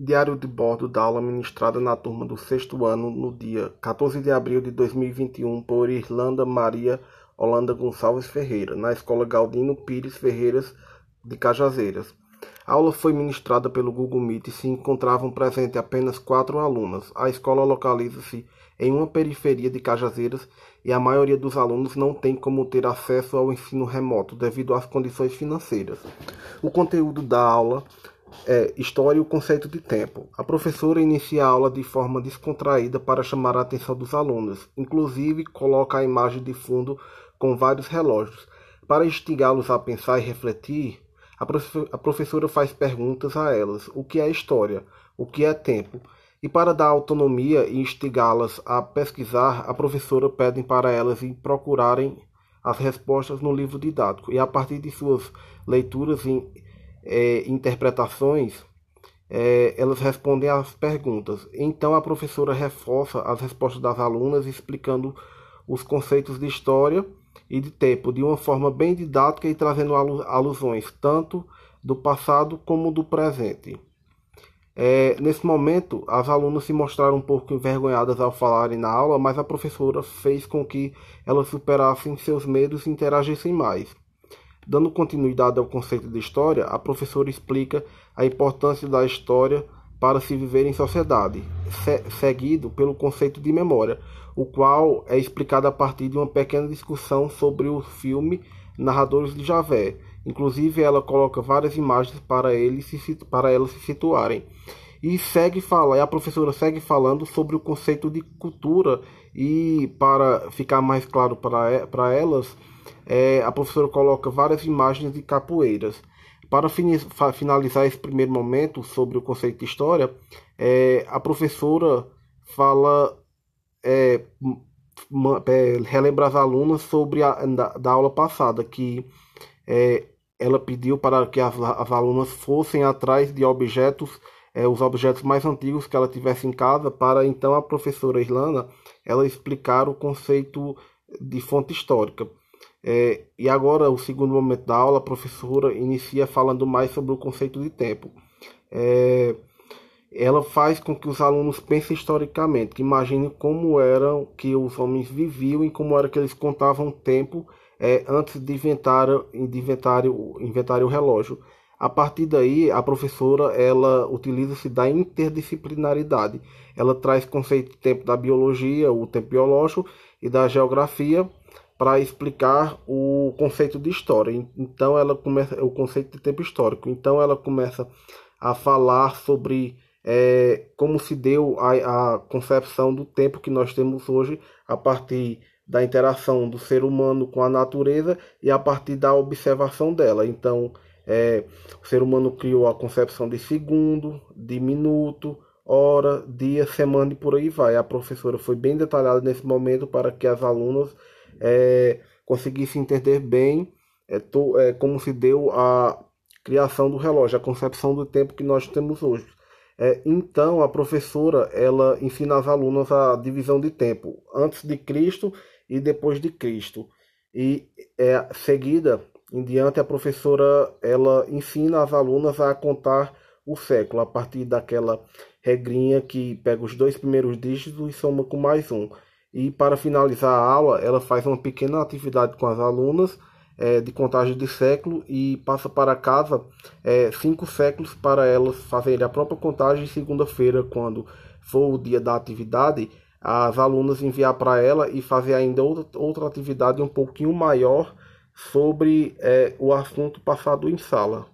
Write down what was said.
Diário de bordo da aula ministrada na turma do sexto ano no dia 14 de abril de 2021 por Irlanda Maria Holanda Gonçalves Ferreira, na Escola Galdino Pires Ferreiras de Cajazeiras. A aula foi ministrada pelo Google Meet e se encontravam presentes apenas quatro alunas. A escola localiza-se em uma periferia de Cajazeiras e a maioria dos alunos não tem como ter acesso ao ensino remoto devido às condições financeiras. O conteúdo da aula é História e o conceito de tempo. A professora inicia a aula de forma descontraída para chamar a atenção dos alunos, inclusive coloca a imagem de fundo com vários relógios. Para instigá-los a pensar e refletir, a professora faz perguntas a elas: o que é história? O que é tempo? E para dar autonomia e instigá-las a pesquisar, a professora pede para elas procurarem as respostas no livro didático e a partir de suas leituras e é, interpretações, é, elas respondem às perguntas. Então a professora reforça as respostas das alunas, explicando os conceitos de história e de tempo de uma forma bem didática e trazendo alusões tanto do passado como do presente. É, nesse momento, as alunas se mostraram um pouco envergonhadas ao falarem na aula, mas a professora fez com que elas superassem seus medos e interagissem mais. Dando continuidade ao conceito de história, a professora explica a importância da história para se viver em sociedade, seguido pelo conceito de memória, o qual é explicado a partir de uma pequena discussão sobre o filme Narradores de Javé. Inclusive, ela coloca várias imagens para eles se, para elas se situarem. E segue fala, e a professora segue falando sobre o conceito de cultura e para ficar mais claro para elas, é, a professora coloca várias imagens de capoeiras. Para finalizar esse primeiro momento sobre o conceito de história, é, a professora fala, é, é, relembra as alunas sobre a da, da aula passada, que é, ela pediu para que as, as alunas fossem atrás de objetos, é, os objetos mais antigos que ela tivesse em casa, para então a professora Irlanda ela explicar o conceito de fonte histórica. É, e agora, o segundo momento da aula, a professora inicia falando mais sobre o conceito de tempo. É, ela faz com que os alunos pensem historicamente, que imaginem como eram que os homens viviam e como era que eles contavam o tempo é, antes de inventar, de inventar, inventar o relógio. A partir daí, a professora ela utiliza-se da interdisciplinaridade. Ela traz conceito de tempo da biologia, o tempo biológico e da geografia para explicar o conceito de história. Então ela começa o conceito de tempo histórico. Então ela começa a falar sobre é, como se deu a, a concepção do tempo que nós temos hoje a partir da interação do ser humano com a natureza e a partir da observação dela. Então, é, o ser humano criou a concepção de segundo, de minuto, hora, dia, semana e por aí vai. A professora foi bem detalhada nesse momento para que as alunas é, conseguisse entender bem é, to, é, como se deu a criação do relógio, a concepção do tempo que nós temos hoje. É, então, a professora ela ensina às alunas a divisão de tempo antes de Cristo e depois de Cristo. E é, seguida em diante, a professora ela ensina as alunas a contar o século a partir daquela regrinha que pega os dois primeiros dígitos e soma com mais um. E para finalizar a aula, ela faz uma pequena atividade com as alunas é, de contagem de século e passa para casa é, cinco séculos para elas fazerem a própria contagem. Segunda-feira, quando for o dia da atividade, as alunas enviar para ela e fazer ainda outra, outra atividade um pouquinho maior sobre é, o assunto passado em sala.